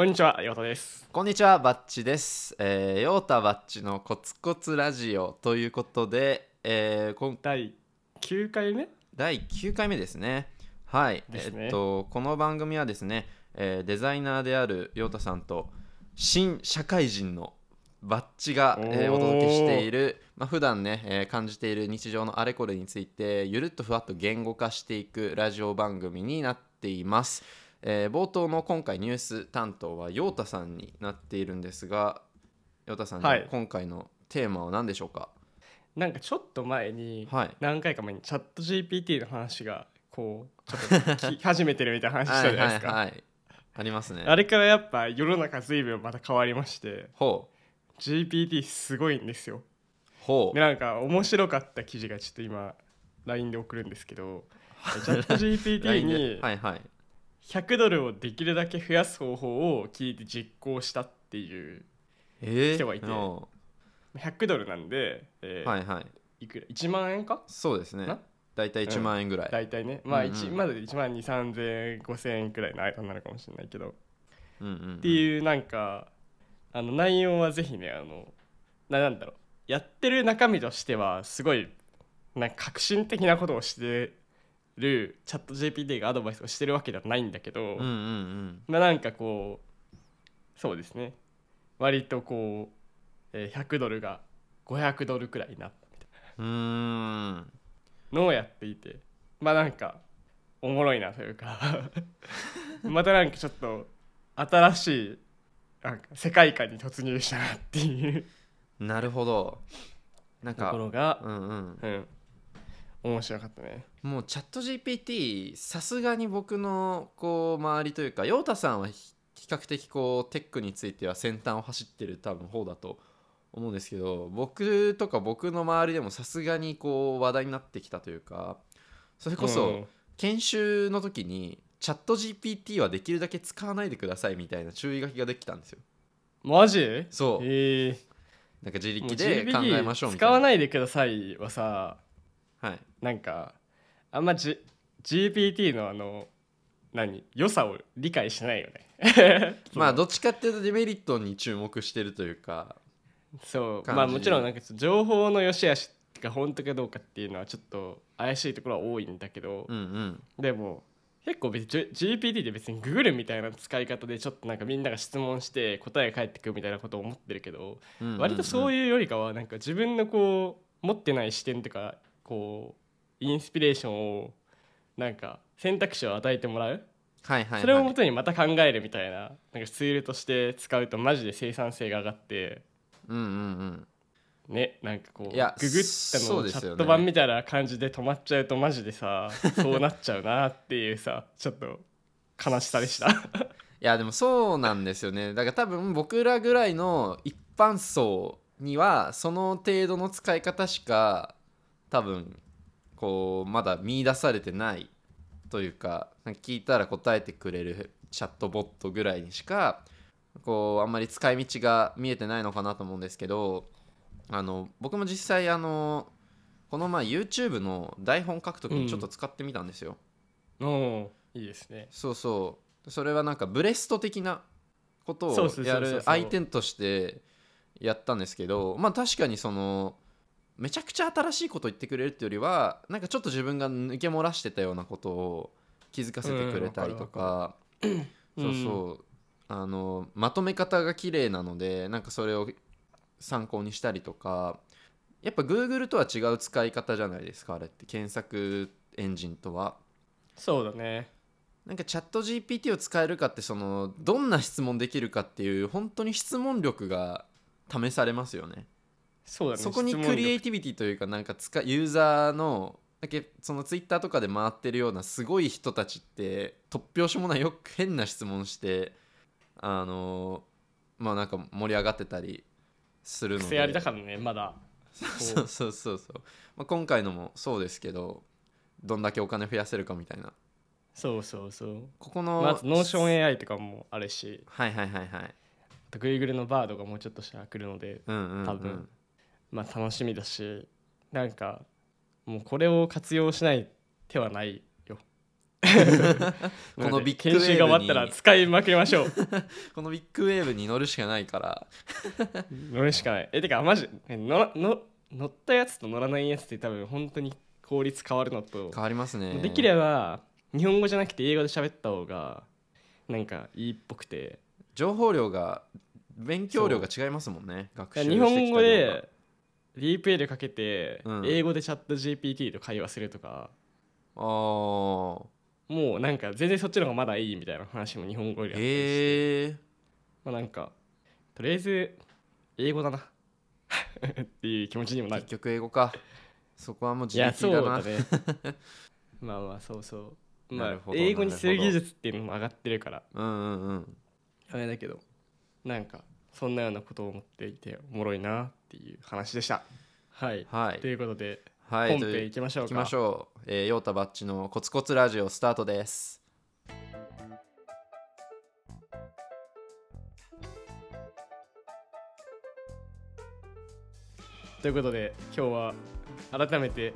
こんにちは、ヨタです。こんにちは、バッチです。えー、ヨータバッチのコツコツラジオということで、えー、今第9回目？第9回目ですね。はい、ねえっとこの番組はですね、えーデザイナーであるヨータさんと新社会人のバッチが、えーお届けしている、まあ普段ね、えー感じている日常のあれこれについてゆるっとふわっと言語化していくラジオ番組になっています。えー冒頭の今回ニュース担当はヨータさんになっているんですが、ヨータさん、はい今回のテーマは何でしょうか？なんかちょっと前に、はい。何回か前にチャット GPT の話がこうちょっと始めてるみたいな話したじゃないですか。はいはいはい。ありますね。あれからやっぱ世の中随分また変わりましてほう GPT すごいんですよ。ほうで。なんか面白かった記事がちょっと今 LINE で送るんですけどチャット GPT にはいはい。100ドルをできるだけ増やす方法を聞いて実行したっていうえー、人がいて。お100ドルなんで、えーうはいはい。いくら？1万円か？そうですね。な？だいたい1万円ぐらい。大体ね。まあ、うんうん一まだ1万2 3 0 0 0 5000円くらいの間になるかもしれないけど、うんうんうん。っていうなんかあの内容はぜひねあのななんだろう。やってる中身としてはすごいなんか革新的なことをしてるチャット GPT がアドバイスをしてるわけではないんだけど、うんうんうん。まあなんかこうそうですね割とこう、えー100ドルが500ドルくらいになったみたいうーん。なのをやっていてまあなんかおもろいなというか またなんかちょっと新しいなんか世界観に突入したなっていうなるほど。なんとこか、ろが、うんうん。うん、面白かったね。もうチャット GPT さすがに僕のこう周りというか陽太さんはひ比較的こうテックについては先端を走ってる多分方だと思うんですけど僕とか僕の周りでもさすがにこう話題になってきたというかそれこそ、うん。研修の時にチャット GPT はできるだけ使わないでくださいみたいな注意書きができたんですよ。マジ？そう。えなんか自力で考えましょうみたいな。使わないでくださいはさはい。なんかあんま、G、GPT のあの何良さを理解しないよね。まあどっちかっていうとデメリットに注目してるというかそう。まあもちろんなんか情報の良し悪しが本当かどうかっていうのはちょっと怪しいところは多いんだけどう、んうん。でも結構別 GPT って別にググるみたいな使い方でちょっとなんかみんなが質問して答えが返ってくるみたいなことを思ってるけど、うんうんうん。割とそういうよりかはなんか自分のこう持ってない視点とかこうインスピレーションをなんか選択肢を与えてもらう、はいはい、はい、それをもとにまた考えるみたいななんかツールとして使うとマジで生産性が上がって。うんうんうん。ねなんかこういやググったのチャット版みたいな感じで止まっちゃうとマジでさ そうなっちゃうなっていうさちょっと悲しさでした。いやでもそうなんですよね。だから多分僕らぐらいの一般層にはその程度の使い方しか多分こうまだ見出されてないというか聞いたら答えてくれるチャットボットぐらいにしかこうあんまり使い道が見えてないのかなと思うんですけどあの僕も実際あのこの前 YouTube の台本書くときにちょっと使ってみたんですよ。うんいいですね。そうそう。それはなんかブレスト的なことをやる相手としてやったんですけどまあ確かにそのめちゃくちゃ新しいことを言ってくれるっていうよりはなんかちょっと自分が抜け漏らしてたようなことを気づかせてくれたりとか、そうそう。あのまとめ方が綺麗なのでなんかそれを参考にしたりとか。やっぱ Google とは違う使い方じゃないですかあれって。検索エンジンとは。そうだね。なんかチャット GPT を使えるかってそのどんな質問できるかっていう本当に質問力が試されますよね。そうだね。そこにクリエイティビティというかなんか使ユーザーのだけそのツイッターとかで回ってるようなすごい人たちって突拍子もないよく変な質問してあのまあなんか盛り上がってたりするので。癖ありだからねまだ。そう。そうそうそう、まあ、今回のもそうですけどどんだけお金増やせるかみたいな。そうそうそう。ここのまずノーション AI とかもあるし。はいはいはいはい。あと Google のバードがもうちょっとしたら来るのでうんうん、うん、多分まあ楽しみだしなんかもうこれを活用しない手はないよ。このビッグウェーブに。研修が終わったら使いまくりましょう。このビッグウェーブに乗るしかないから。乗るしかない。えてかマジえ乗らの乗ったやつと乗らないやつって多分本当に効率変わるのと。変わりますね。できれば日本語じゃなくて英語で喋った方がなんかいいっぽくて。情報量が勉強量が違いますもんね。学習して日本語でディープエルかけて、うん。英語でチャット GPT と会話するとか。あー。もうなんか全然そっちの方がまだいいみたいな話も日本語よりあったりして、へえまあなんかとりあえず英語だな。っていう気持ちにもなる。結局英語か。そこはもう自いやそう力だなだね。まあまあそうそう。まあなるほど英語にする技術っていうのも上がってるから。うんうんうん。あれだけどなんかそんなようなことを思っていておもろいな。っていう話でした。はい、はい。ということで、はい。本編いきましょうか。行きましょう、えー、ヨータバッチのコツコツラジオスタートです。ということで今日は改めて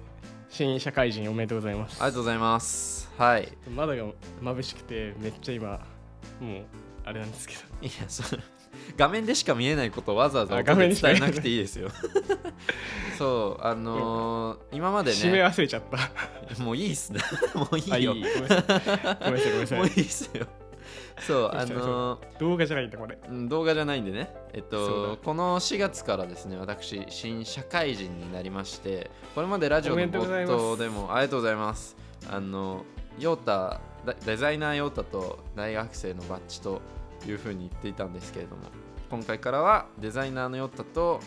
新社会人おめでとうございます。ありがとうございます。はい。窓が眩しくてめっちゃ今もうあれなんですけど。いやそれ画面でしか見えないことをわざわざあ音で伝えなくていいですよ。そうあのー今まで締めね忘れちゃった。もういいっすね。もういあいよごめんなさい。ごめんなさいごめんなさい。もういいっすよ。そう あのー動画じゃないんだこれ。うん動画じゃないんでね。えっとこの4月からですね私新社会人になりましてこれまでラジオの冒頭でもありがとうございます。あのヨータデデザイナーヨータと大学生のばっちというふうに言っていたんですけれども今回からはデザイナーのヨータと、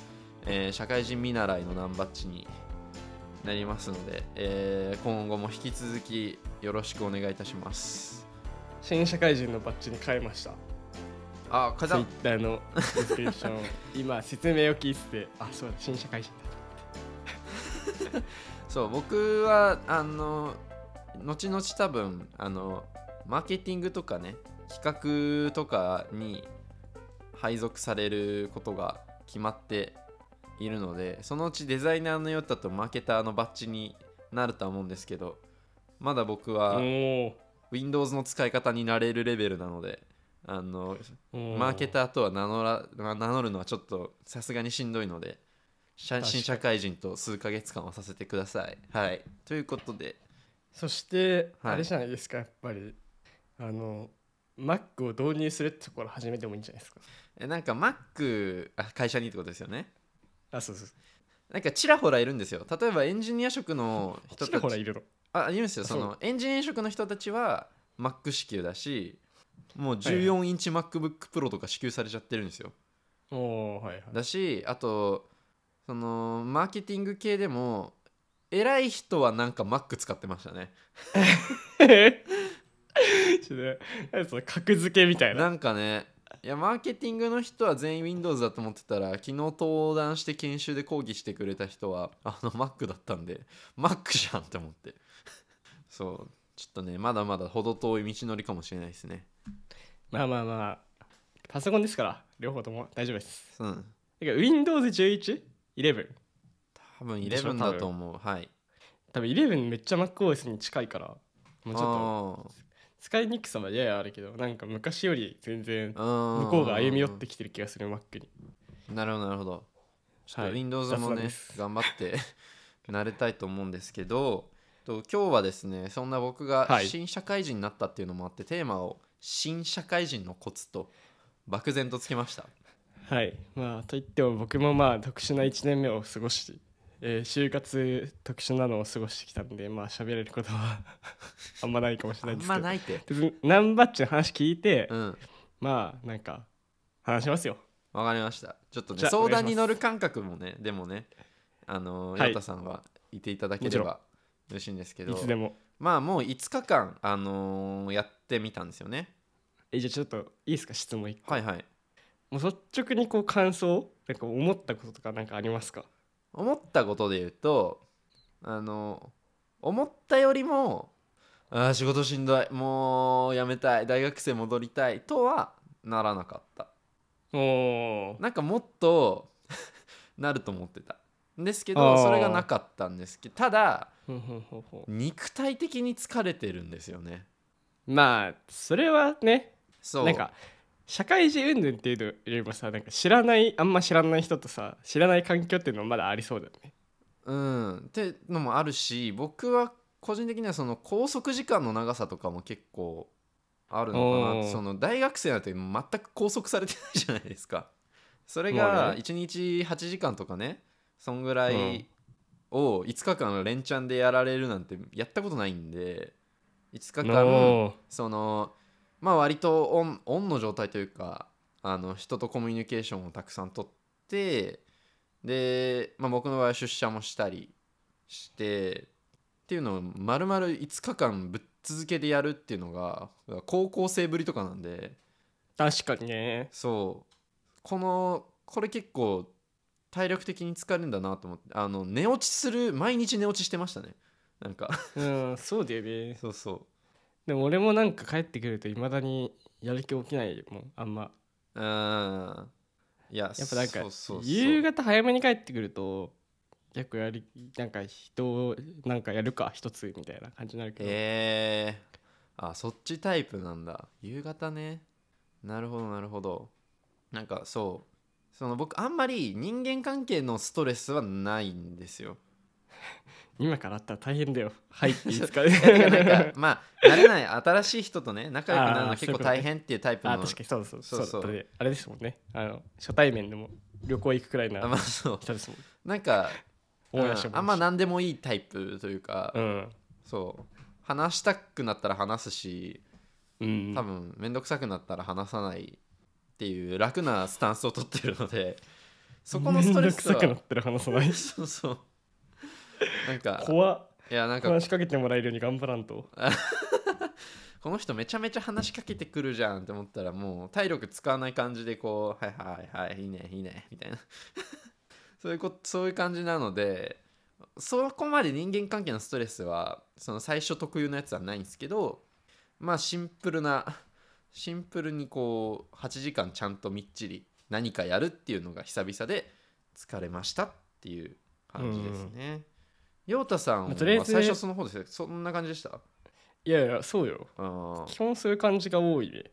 えー社会人見習いのナンバッチになりますので、えー今後も引き続きよろしくお願いいたします。新社会人のばっちに変えました。あかツイッターのディスクリプション 今説明を聞いててあそうだ新社会人だそう僕はあの後々多分あのマーケティングとかね企画とかに配属されることが決まっているのでそのうちデザイナーのヨッタとマーケターのバッジになるとは思うんですけどまだ僕はお Windows の使い方になれるレベルなのであのマーケターとは名乗ら名乗るのはちょっとさすがにしんどいので新社会人と数ヶ月間はさせてください。はい、ということで。そして、はい。あれじゃないですかやっぱり。あの Mac を導入するってところ始めてもいいんじゃないですかえなんか Mac あ会社にってことですよね。あそうそうなんかちらほらいるんですよ。例えばエンジニア職の人ちたちらほらいるの？あいるんですよ。あそのエンジニア職の人たちは Mac 支給だしもう14インチ MacBook Pro とか支給されちゃってるんですよ。おおはいはいだしあとそのマーケティング系でも偉い人はなんか Mac 使ってましたね ちょっと何その格付けみたいな。なんかねいやマーケティングの人は全員 Windows だと思ってたら昨日登壇して研修で講義してくれた人はあの Mac だったんで Mac じゃんって思って。そうちょっとねまだまだ程遠い道のりかもしれないですね。まあまあまあパソコンですから両方とも大丈夫です。う。んてか Windows11?11 多分でしょ11だと思う。はい。多分11めっちゃ MacOS に近いからもうちょっとょ使いにくさはややあるけどなんか昔より全然と向こうが歩み寄ってきてる気がする Mac に。なるほどなるほど。ちょっとはい。Windows もね、雑談です。頑張って慣れたいと思うんですけどと今日はですねそんな僕がはい。新社会人になったっていうのもあって、テーマを新社会人のコツと漠然とつけました。はい。まあといっても僕もまあ特殊な1年目を過ごし、えー就活特殊なのを過ごしてきたんでまあ喋れることは あんまないかもしれあんないですけど。まないって。別にナンバッチの話聞いて、うん。まあなんか話しますよ。わかりました。ちょっとね相談に乗る感覚もねでもねあのはい。ヨタさんはいていただければよろしいんですけど。いつでも。まあもう5日間、あのーやってみたんですよね。えじゃあちょっといいですか？質問1個、はいはい。もう率直にこう感想なんか思ったこととかなんかありますか？思ったことで言うとあの思ったよりもあー仕事しんどいもうやめたい大学生戻りたいとはならなかった。おー。なんかもっと なると思ってた。んですけあどー。それがなかったんですけどただ肉体的に疲れてるんですよね。まあそれはねそう。なんか社会人云々っていうのよりもさなんか知らないあんま知らない人とさ知らない環境っていうのもまだありそうだよね。うん。ってのもあるし僕は個人的にはその拘束時間の長さとかも結構あるのかおなー。その大学生なんて全く拘束されてないじゃないですか。それまあがね。1日8時間とかねそんぐらいを5日間連チャンでやられるなんてやったことないんで5日間そのまあ割とオンオンの状態というかあの人とコミュニケーションをたくさんとってで、まあ、僕の場合は出社もしたりしてっていうのを丸々5日間ぶっ続けでやるっていうのが高校生ぶりとかなんで。確かにね。そう。このこれ結構体力的に疲れるんだなと思ってあの寝落ちする毎日寝落ちしてましたね。なんか。うんそうだよね。そうそうでも俺もなんか帰ってくるといまだにやる気起きないもんあんま。うんいややっぱなんか夕方早めに帰ってくると結構やりなんか人なんかやるか一つみたいな感じになるけど、えー、あそっちタイプなんだ。夕方ね。なるほどなるほど。なんかそう。その僕あんまり人間関係のストレスはないんですよ 今からあったら大変だよ。はい。ってい。つかかなんか まあ慣れない新しい人とね仲良くなるのは結構大変っていうタイプのあ確かにそうそうそそう。そうあれですもんね。あの初対面でも旅行行くくらいな人ですもんなんか、あんま何でもいいタイプというか、うん。そう。話したくなったら話すしうん。多分面倒くさくなったら話さないっていう楽なスタンスを取ってるのでそこのストレスはめんどくさくなったら話さない。そうそうなんか怖っ。いやなんか話しかけてもらえるように頑張らんと。この人めちゃめちゃ話しかけてくるじゃんって思ったらもう体力使わない感じでこうはいはいはいいいねいいねみたいな。そういうこそういう感じなのでそこまで人間関係のストレスはその最初特有のやつはないんですけどまあシンプルなシンプルにこう8時間ちゃんとみっちり何かやるっていうのが久々で疲れましたっていう感じですね。陽太さんはまあとりあえず最初その方ですねそんな感じでした？いやいやそうよ。あー。基本そういう感じが多いね。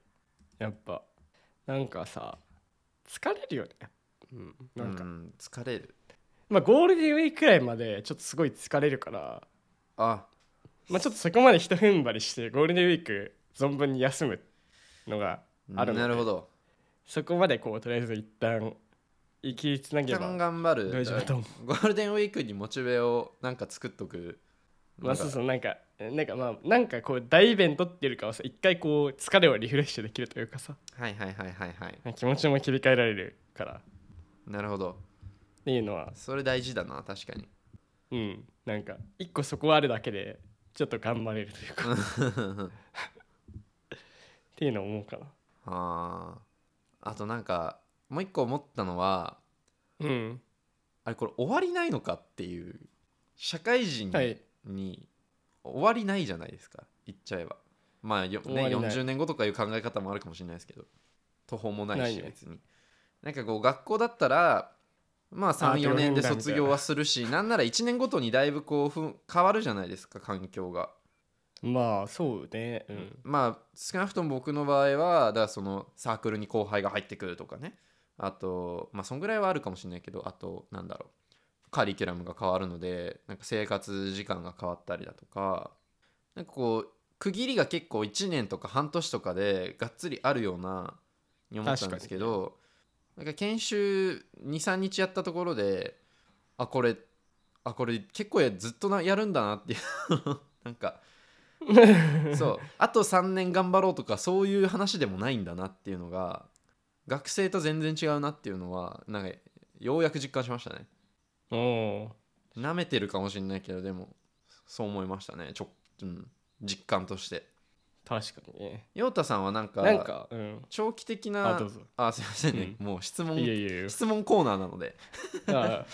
やっぱ。なんかさ疲れるよね。うん。なんか、うん、疲れる。まあゴールデンウィークくらいまでちょっとすごい疲れるから。あ。まあちょっとそこまで一踏ん張りしてゴールデンウィーク存分に休むのがあるので。なるほど。そこまでこうとりあえず一旦生きつなげば頑張る。大丈夫だと思う。ゴールデンウィークにモチベをなんか作っとくまあそううそうなんかなんかまあなんかこう大イベントっていうよりかはさ一回こう疲れをリフレッシュできるというかさ。はいはいはいはいはい。気持ちも切り替えられるから。っなるほど。ていうのは。それ大事だな確かに。うん。なんか一個そこあるだけでちょっと頑張れるというか。っていうのを思うかな。あー。あとなんかもう一個思ったのはうん。あれこれ終わりないのかっていう社会人はい。に終わりないじゃないですか。言っちゃえば。まあよ、ね、終わりない。40年後とかいう考え方もあるかもしれないですけど。途方もないし別に。なんかこう学校だったらまああ34年で卒業はするしなんなら1年ごとにだいぶこうふん変わるじゃないですか環境が。まあそうね。うん。まあ少なくとも僕の場合はだからそのサークルに後輩が入ってくるとかねあとまあそんぐらいはあるかもしれないけどあとなんだろう。カリキュラムが変わるのでなんか生活時間が変わったりだとかなんかこう区切りが結構1年とか半年とかでがっつりあるようなに思ったんですけどなんか研修23日やったところであこれあこれ結構やずっとなやるんだなっていう。なんか そう。あと3年頑張ろうとかそういう話でもないんだなっていうのが学生と全然違うなっていうのはなんかようやく実感しましたね。おおなめてるかもしれないけどでもそう思いましたね。ちょ、うん、実感として。確かにね。陽太さんはなんかなんかうん。長期的なあどうぞ。あすいませんね、もう質問質問コーナーなので。あはいはい。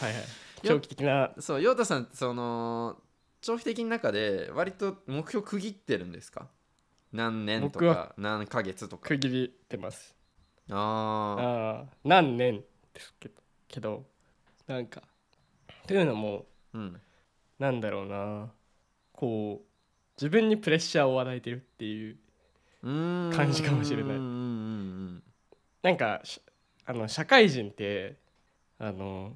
長期的な。そう陽太さんその長期的な中で割と目標区切ってるんですか？何年とか何ヶ月とか。区切りてますああ何年ですけどけどなんかというのもうん。なんだろうなこう自分にプレッシャーを与えてるっていう感感じかもしれない。なんかしあの社会人ってあの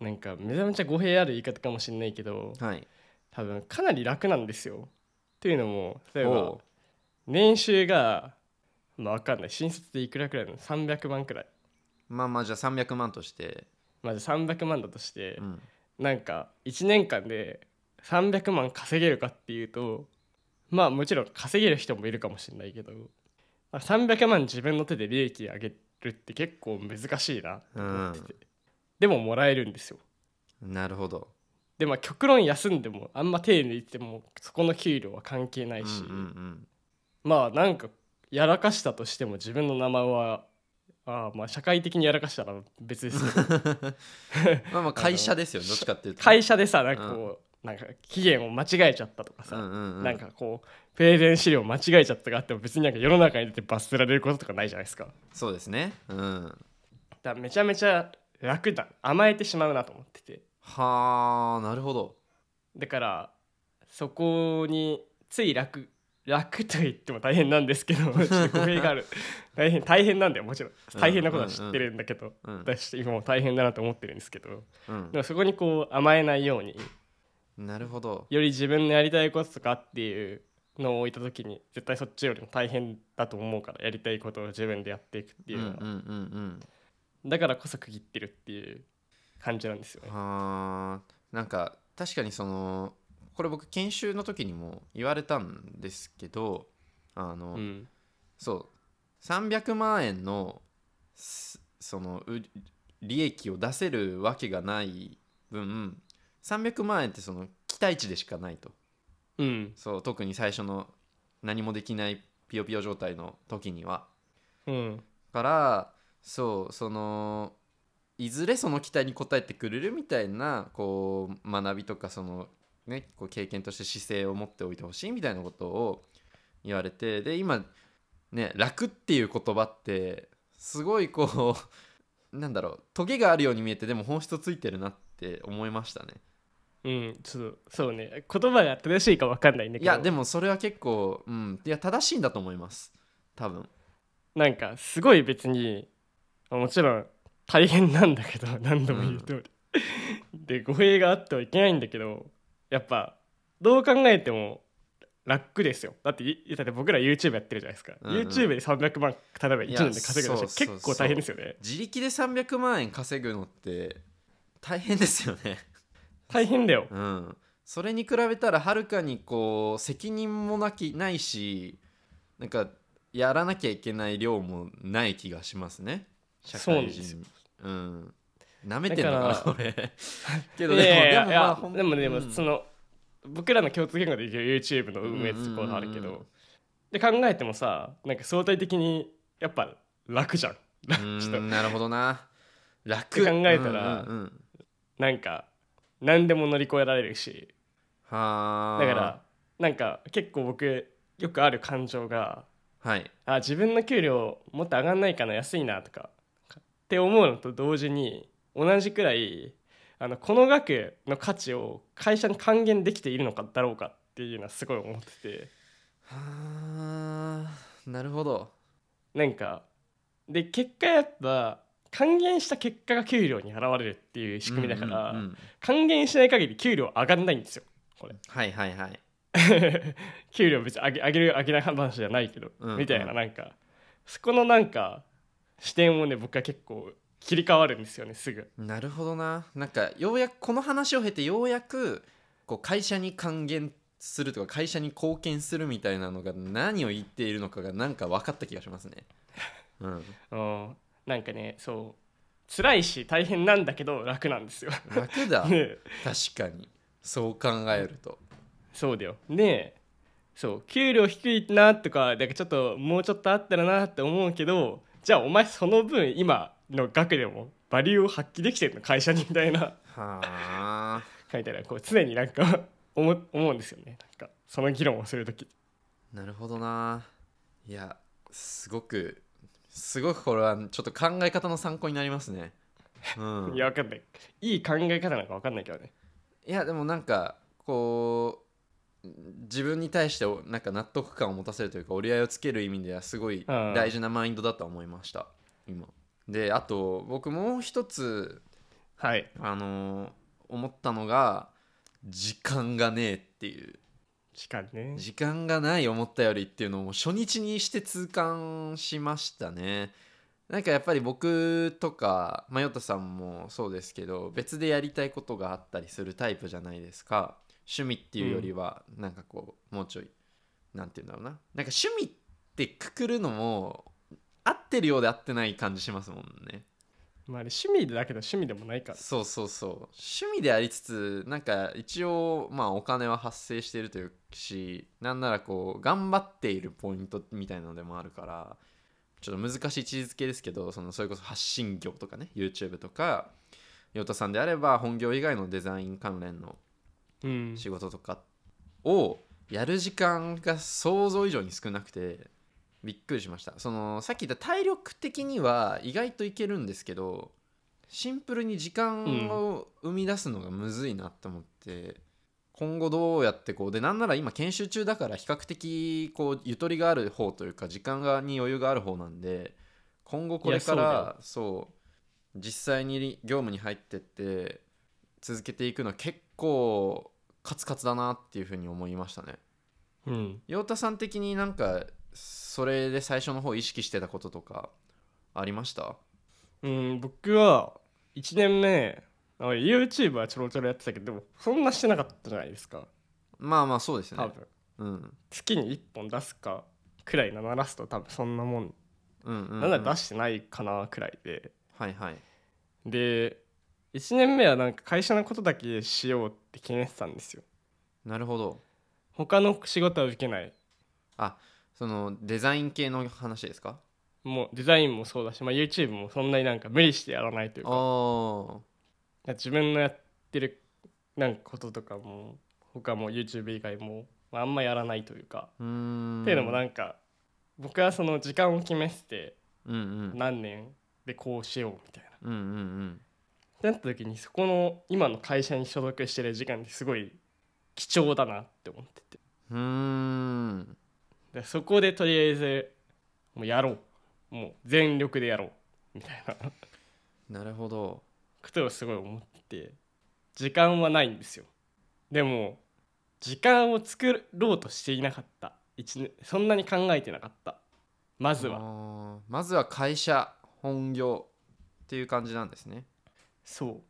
なんかめちゃめちゃ語弊ある言い方かもしれないけどうんはい。多分かなり楽なんですよ。というのも例えば年収がまあ分かんない。新卒でいくらくらいなの？300万くらい。まあまあじゃあ300万として、まず300万だとして、うん、なんか1年間で300万稼げるかっていうとまあもちろん稼げる人もいるかもしれないけど、まあ、300万自分の手で利益上げるって結構難しいなと思ってて、でももらえるんですよ。なるほど。でまあ極論休んでもあんま手抜いてもそこの給料は関係ないし、うんうん。まあなんかやらかしたとしても自分の名前はああまあ社会的にやらかしたら別です まあまあ会社ですよどっちかっていうと。会社でさなんかこう、なんか期限を間違えちゃったとかさ、うんうんうん。なんかこうプレゼン資料間違えちゃったとかあっても別になんか世の中に出て罰せられることとかないじゃないですか。そうですね。うん。らめちゃめちゃ楽だ甘えてしまうなと思ってて。はあなるほど。だからそこについ楽楽と言っても大変なんですけどちょっと語弊がある。大変大変なんだよもちろん。大変なことは知ってるんだけど、うん私今も大変だなと思ってるんですけどうん。でもそこにこう甘えないようになるほど。より自分のやりたいこととかっていうのを置いた時に絶対そっちよりも大変だと思うからやりたいことを自分でやっていくっていうのは、うんうんうんうん。だからこそ区切ってるっていう感じなんですよね。はあなんか確かにそのこれ僕研修の時にも言われたんですけどあの、うん。そう300万円のすそのう利益を出せるわけがない分300万円ってその期待値でしかないと。うん。そう特に最初の何もできないピヨピヨ状態の時には。うん。からそうそのいずれその期待に応えてくれるみたいなこう学びとかその、ね、こう経験として姿勢を持っておいてほしいみたいなことを言われてで今ね楽っていう言葉ってすごいこう なんだろうトゲがあるように見えてでも本質ついてるなって思いましたね。うんちょっとそうね。言葉が正しいか分かんないんだけど。いやでもそれは結構、うん、いや正しいんだと思います。多分。なんかすごい別にもちろん大変なんだけど何度も言う通り、で語弊があってはいけないんだけどやっぱどう考えても楽ですよ。だっていだって僕ら YouTube やってるじゃないですか、うんうん。YouTube で300万例えば1いや年で稼ぐの結構大変ですよね。自力で300万円稼ぐのって大変ですよね。大変だよ。うん、それに比べたらはるかにこう責任もなきないしなんかやらなきゃいけない量もない気がしますね。社会そうなんです人うんなめてんのかな けどいでもやいやいやでもまあでもでもうん。その、僕らの共通言語で言う YouTube の運営ってところがあるけど、うんうん。うんうんで考えてもさなんか相対的にやっぱ楽じゃんなるほどな。楽。って考えたらうんうんうん。なんか何でも乗り越えられるし。はあ。だからなんか結構僕よくある感情がはい。あ自分の給料もっと上がんないかな安いなとかって思うのと同時に同じくらいあのこの額の価値を会社に還元できているのかだろうかっていうのはすごい思ってて。はあなるほど。なんかで結果やっぱ還元した結果が給料に現れるっていう仕組みだから、うんうんうん還元しない限り給料上がんないんですよこれ。はいはいはい。給料別に上げ上げる上げない話じゃないけど、うんうん。みたいななんかそこのなんか視点をね僕は結構切り替わるんですよねすぐ。なるほどな。なんかようやくこの話を経てようやくこう会社に還元するとか会社に貢献するみたいなのが何を言っているのかがなんか分かった気がしますね。うん、うんなんかねそう辛いし大変なんだけど楽なんですよ。楽だ。ね。確かに。そう考えると。そうだよ。ねそう給料低いなとかだからちょっともうちょっとあったらなって思うけどじゃあお前その分今の額でもバリューを発揮できてるの会社にみたいな。はあ。書いてあるこう常になんか思う思うんですよね。なんかその議論をする時。なるほどな。いやすごくすごくこれはちょっと考え方の参考になりますね。うん、いやわかんない。いい考え方なんかわかんないけどね。いやでもなんかこう自分に対しておなんか納得感を持たせるというか折り合いをつける意味ではすごいうん。大事なマインドだと思いました。今であと僕もう一つはい。あのー思ったのが時間がねえっていう。時間ね。時間がない思ったよりっていうのを初日にして痛感しましたね。なんかやっぱり僕とかマヨタさんもそうですけど別でやりたいことがあったりするタイプじゃないですか。趣味っていうよりはなんかこうもうちょいなんて言うんだろうな。なんか趣味ってくくるのも合ってるようで合ってない感じしますもんね。まああれ趣味だけど趣味でもないから。そうそうそう。趣味でありつつなんか一応まあお金は発生しているというしなんならこう頑張っているポイントみたいなのでもあるからちょっと難しい位置づけですけどそのそれこそ発信業とかね YouTube とかヨタさんであれば本業以外のデザイン関連のうん。仕事とかをやる時間が想像以上に少なくてびっくりしました。そのさっき言った体力的には意外といけるんですけどシンプルに時間を生み出すのがむずいなと思って、今後どうやってこうでなんなら今研修中だから比較的こうゆとりがある方というか時間がに余裕がある方なんで今後これからそう実際に業務に入ってって続けていくのは結構カツカツだなっていうふうに思いましたね。うん。陽太さん的になんかそれで最初の方意識してたこととかありました？うん僕は1年目あ YouTube はちょろちょろやってたけどでもそんなしてなかったじゃないですか。まあまあそうですね。多分。うん。月に1本出すかくらいな鳴らすと多分そんなもん、うんうん、うん、なんなら出してないかなくらいで。はいはい。で1年目はなんか会社のことだけしようって決めてたんですよ。なるほど。他の仕事は受けない。あそのデザイン系の話ですか？もうデザインもそうだし、まあ、YouTube もそんなになんか無理してやらないというあか。あ自分のやってるなんかこととかも他も YouTube 以外も、まあ、あんまやらないというか、うーん。っていうのもなんか僕はその時間を決めててうんうん。何年でこうしようみたいな。うんうんってなった時にそこの今の会社に所属してる時間ってすごい貴重だなって思ってて。うんでそこでとりあえずもうやろう。もう全力でやろう。みたいな。なるほど。ことをすごい思ってて時間はないんですよ。でも時間を作ろうとしていなかった。そんなに考えてなかった。まずは。まずは会社本業っていう感じなんですね。そう。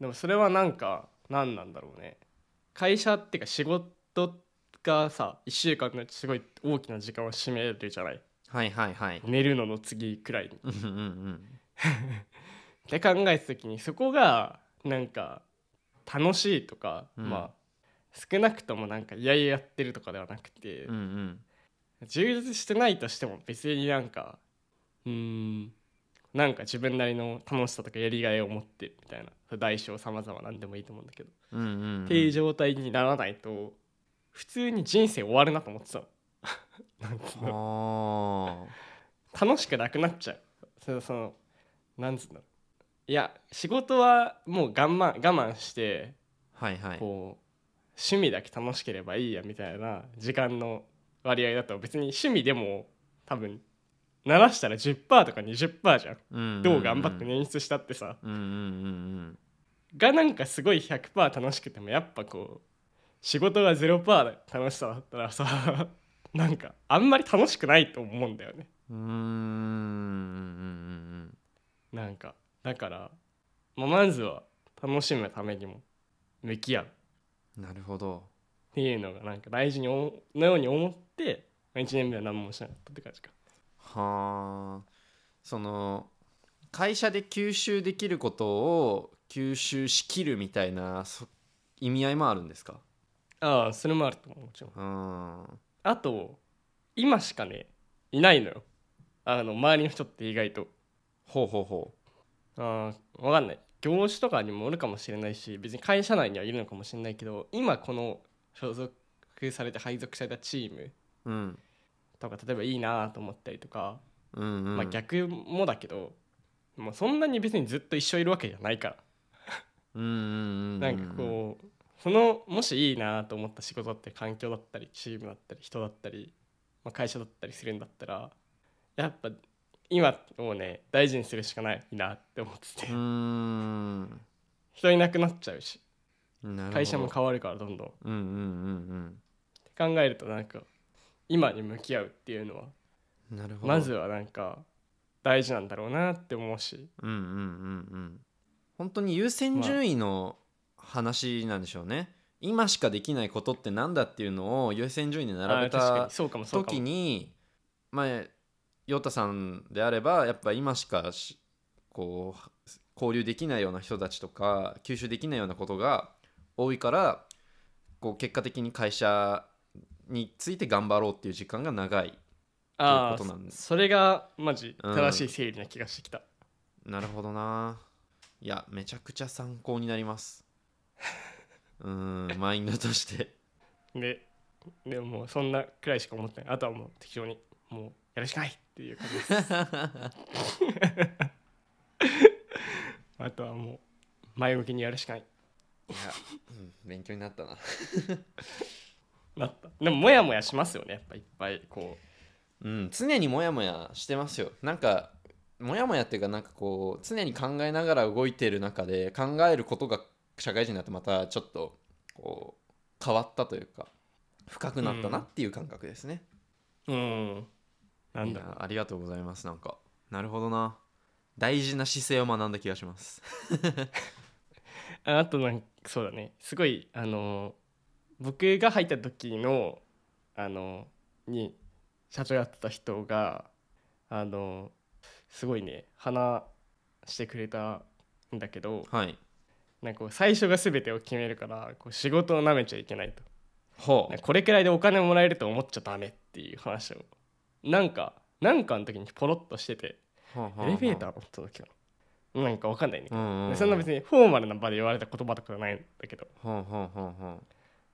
でもそれはなんか何なんだろうね。会社っていうか仕事がさ1週間のうちすごい大きな時間を占めるじゃない？はいはいはい。寝るのの次くらいに。うんうんうん。って考えた時にそこがなんか楽しいとか、うん。まあ少なくともなんか嫌々やってるとかではなくて、うんうん。充実してないとしても別になんかうーんなんか自分なりの楽しさとかやりがいを持ってるみたいな。大小様々なんでもいいと思うんだけど、うんうんうん。っていう状態にならないと普通に人生終わるなと思ってたの。なんつうの。あ楽しくなくなっちゃう。そのそのなんつうんだろういや仕事はもう我慢我慢してーはいはい。こう趣味だけ楽しければいいやみたいな時間の割合だと別に趣味でも多分鳴らしたら10%とか20%じゃん。うんうんうん。どう頑張って捻出したってさ。うんうんうんがなんかすごい100%楽しくてもやっぱこう仕事が0%で楽しさだったらさ なんかあんまり楽しくないと思うんだよね。うん。なんかだから、まあ、まずは楽しむためにも向き合う。なるほど。ていうのがなんか大事におのように思って、まあ、1年目は何もしなかったって感じか。はあ。その会社で吸収できることを吸収しきるみたいなそ意味合いもあるんですか？ああそれもあると思うもちろん。うん。あと今しかねいないのよ。あの周りの人って意外と。ほうほうほあーわかんない業種とかにもおるかもしれないし別に会社内にはいるのかもしれないけど今この所属されて配属されたチームううん。とか例えばいいなと思ったりとか、うんうん。まあ逆もだけどもうそんなに別にずっと一緒いるわけじゃないから、うんうんうんうん。なんかこうそのもしいいなと思った仕事だったり環境だったりチームだったり人だったり、まあ、会社だったりするんだったらやっぱ今をね大事にするしかないなって思ってて、うーん。人いなくなっちゃうし。会社も変わるからどんどん。ってうんうんうん。考えるとなんか今に向き合うっていうのはうんなるほど。まずはなんか大事なんだろうなって思うし。うんうんうんうん。本当に優先順位の話なんでしょうね、今しかできないことってなんだっていうのを優先順位で並べた時もにまあ陽太さんであればやっぱ今しかしこう交流できないような人たちとか吸収できないようなことが多いからこう結果的に会社について頑張ろうっていう時間が長いあということなんですあそれがマジうん。正しい整理な気がしてきた、なるほどな。いやめちゃくちゃ参考になりますうーんマインドとして。ででももうそんなくらいしか思ってない。あとはもう適当にもうやるしかないっていう感じです。あとはもう前向きにやるしかない。いや、うん、勉強になったな。なった。でもモヤモヤしますよね。やっぱいっぱいこうん常にモヤモヤしてますよ。なんかモヤモヤっていうかなんかこう常に考えながら動いてる中で考えることが社会人になってまたちょっとこう変わったというか深くなったなっていう感覚ですね、ううん。なんだ。ありがとうございます。なんかなるほどな。大事な姿勢を学んだ気がします。ああとなんかそうだね。すごいあの僕が入った時のあのに社長やってた人があのすごいね話してくれたんだけどはいなんか最初が全てを決めるからこう仕事をなめちゃいけないと。ほなんかこれくらいでお金もらえると思っちゃダメっていう話を。なんかなんかの時にポロッとしててエレベーター乗った時かななんかわかんないねー、うんうんうん、そんな別にフォーマルな場で言われた言葉とかじゃないんだけど。ほうほうほうほう。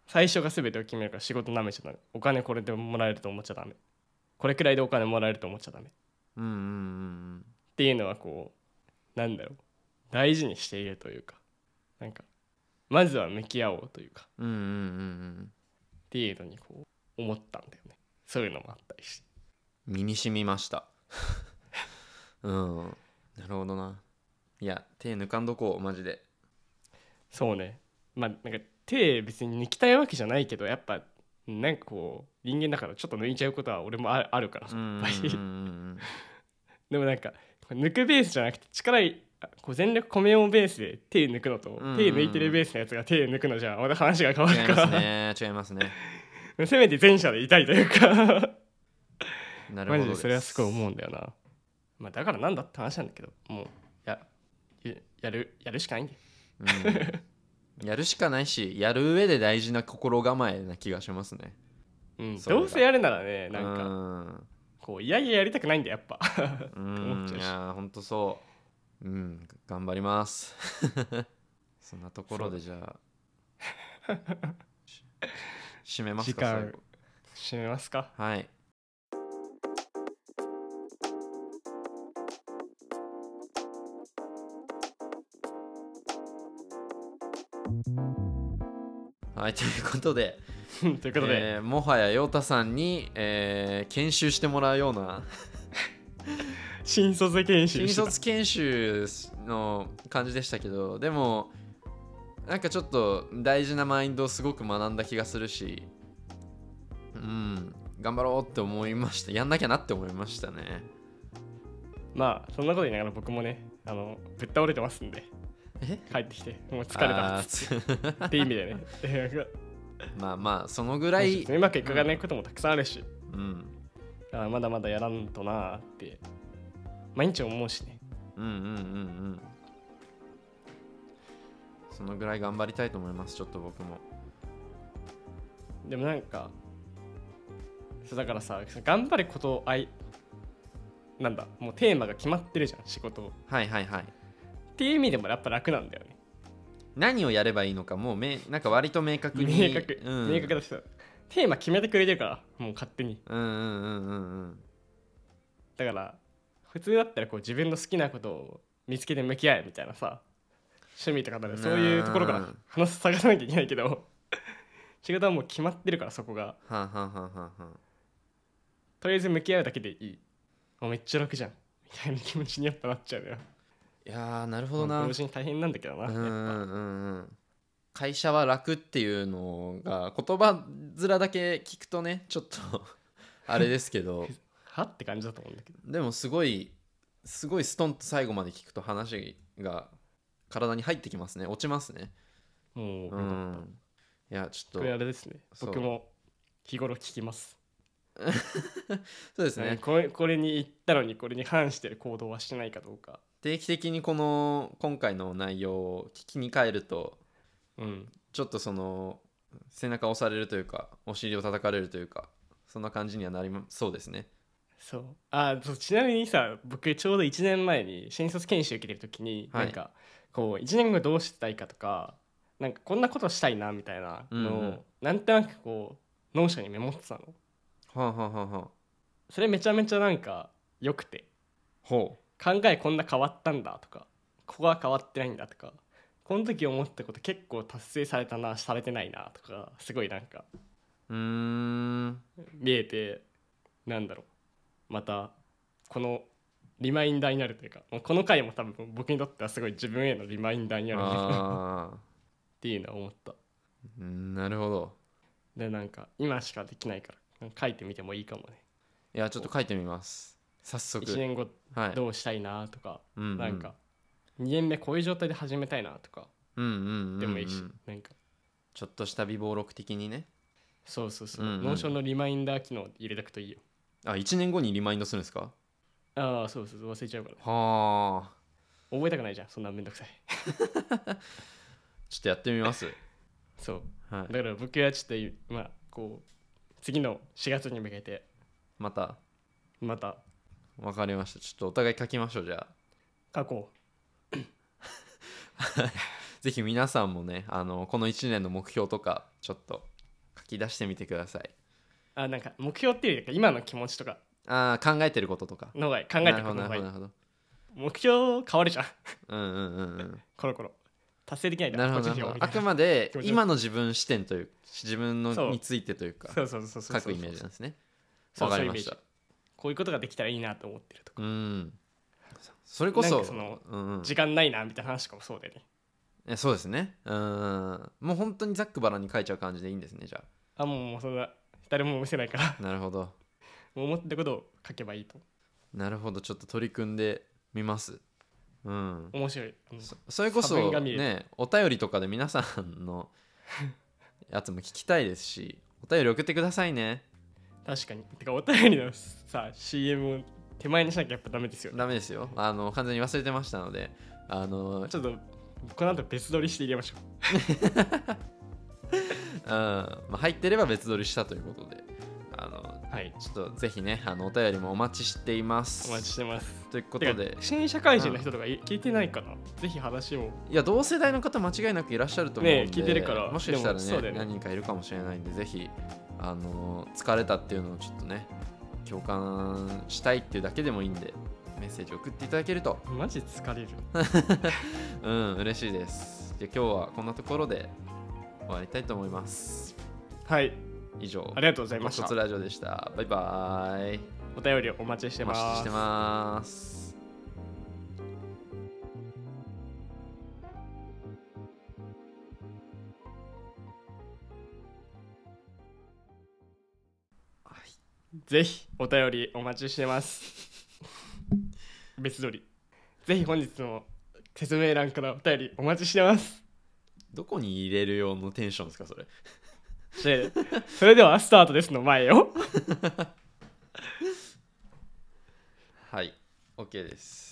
最初が全てを決めるから仕事なめちゃダメ。お金これでもらえると思っちゃダメ。これくらいでお金もらえると思っちゃダメ。っうんうんうん。ていうのはこうなんだろう。大事にしているというかなんかまずは向き合おうというか。うんうんうんうん。っていうのにこう思ったんだよね。そういうのもあったりして。身に染みました。うん。なるほどな。いや手抜かんどこうマジで。そうね。まあなんか手別に抜きたいわけじゃないけどやっぱなんかこう人間だからちょっと抜いちゃうことは俺もあるあるからさうんやっぱりうんうん。でもなんか抜くベースじゃなくて力いこう全力込めようベースで手抜くのと、んうん。手抜いてるベースのやつが手抜くのじゃまた話が変わ違いまするから、ね。違いますね。せめて前者でいたいというか。マなるほどジでそれはすごい思うんだよな、まあ、だからなんだって話なんだけど。もうやややるやるしかないんだようん、やるしかないしやる上で大事な心構えな気がしますね。うん、どうせやるならねなんかかこういやいややりたくないんだよやっぱ。うん。思っちゃうし。いやほんとそううん頑張ります。そんなところでじゃあ。し締めますか最後。締めますか？はい。はいということで。ということで、えーもはや陽太さんに、えー研修してもらうような新卒研修新卒研修の感じでしたけどでもなんかちょっと大事なマインドをすごく学んだ気がするしうん頑張ろうって思いました。やんなきゃなって思いましたね。まあそんなこと言いながら僕もねあのぶっ倒れてますんでえ？帰ってきてもう疲れた。あっ って意味でね。まあまあそのぐらいうまくいかないこともたくさんあるし、うん。あまだまだやらんとなーって毎日思うしね。うんうんうんうん。そのぐらい頑張りたいと思いますちょっと僕も。でもなんかそうだからさ頑張ることあいなんだもうテーマが決まってるじゃん仕事を。はいはいはい。っていう意味でもやっぱ楽なんだよね。何をやればいいのかもうめなんか割と明確に。明確、うん、明確だしさ。テーマ決めてくれてるからもう勝手に。うんうんうんうんうん。だから普通だったらこう自分の好きなことを見つけて向き合えみたいなさ趣味とかだねそういうところから話す探さなきゃいけないけど 仕事はもう決まってるからそこが。はんはんはんはんはんとりあえず向き合うだけでいい。もうめっちゃ楽じゃん。みたいな気持ちにやっぱなっちゃうのよ。いやーなるほどな。同時に大変なんだけどなうんうんうん。会社は楽っていうのが言葉面だけ聞くとねちょっとあれですけど はって感じだと思うんだけど。でもすごいすごいストンと最後まで聞くと話が体に入ってきますね。落ちますね。うもうよかった。んいやちょこれあっとれですね。僕も日頃聞きます。そうですね。これこれに言ったのにこれに反してる行動はしてないかどうか。定期的にこの今回の内容を聞きに帰るとうん。ちょっとその背中を押されるというかお尻を叩かれるというかそんな感じにはなりそうですねそう。あそうちなみにさ僕ちょうど1年前に新卒研修受けてる時に、はい。なんかこう1年後どうしたいかとかなんかこんなことしたいなみたいなのを、うんうん。なんとなくこう Notion にメモってたの。はあはあはあはあ。それめちゃめちゃなんか良くて。ほ考えこんな変わったんだとかここは変わってないんだとかこの時思ったこと結構達成されたなされてないなとかすごいなんかううーん。見えてなんだろうまたこのリマインダーになるというかもうこの回も多分僕にとってはすごい自分へのリマインダーになるんだなあっていうのは思った。なるほど。でなんか今しかできないから書いてみてもいいかもね。いやちょっと書いてみます。早速。1年後はい。どうしたいなとか、うんうん。なんか2年目こういう状態で始めたいなとかでもいいし、なんか。ちょっとした備忘録的にね。そうそうそう、うんうん。 Notion のリマインダー機能入れとくといいよあ1年後にリマインドするんですか？ああそうそう忘れちゃうから。はあ。覚えたくないじゃんそんなめんどくさい。ちょっとやってみます。そう。はい。だから僕はちょっとまあこう次の4月に向けて。また？また。わかりました。ちょっとお互い書きましょうじゃあ。書こ ぜひ皆さんもねあのこの1年の目標とかちょっと書き出してみてください。うあなんか目標っていうか今の気持ちとか。あー考えてることとか。の方がいい考えてなることの方がいい。目標変わるじゃん。うんうんうんうん。コロコロ達成できないなるほどなるほど。あくまで今の自分視点という自分のについてというかそうそうそうそうそう。書くイメージなんですね。そうわかりました。そういうこういうことができたらいいなと思ってるとか。うんそれこそそのうんうん。時間ないなみたいな話とかもそうだよね。えそうですね。うんもう本当にざっくばらんに書いちゃう感じでいいんですねじゃあ。もうもうそんな誰も見せないから。あなるほど。思ってたことを書けばいいと。なるほど。ちょっと取り組んでみます。うん。面白い、うん。そそれこそねお便りとかで皆さんのやつも聞きたいですしお便り送ってくださいね。確かに。てかお便りのさ CM を手前にしなきゃやっぱダメですよね。ダメですよ。あの完全に忘れてましたのであのちょっとこの後別撮りして入れましょう ん。まあ、入ってれば別撮りしたということで。あのうはい。ちょっとぜひねあのお便りもお待ちしています。お待ちしてます。ということで。新社会人の人とかい聞いてないかな、ぜひ話を。いや同世代の方間違いなくいらっしゃると思うんで、ね聞いてるから。もしかしたらねね。何人かいるかもしれないんでぜひあの疲れたっていうのをちょっとね共感したいっていうだけでもいいんでメッセージ送っていただけると。マジ疲れる。うん嬉しいです。じゃあ今日はこんなところで終わりたいと思います。はい。以上。ありがとうございました。ラジオでした。バイバイ。お便りお待ちしてます。お待ちしてます。ぜひお便りお待ちしてます。別撮り。ぜひ本日の説明欄からお便りお待ちしてますどこに入れる用のテンションですかそれ？でそれではスタートですの前よ。はい OK です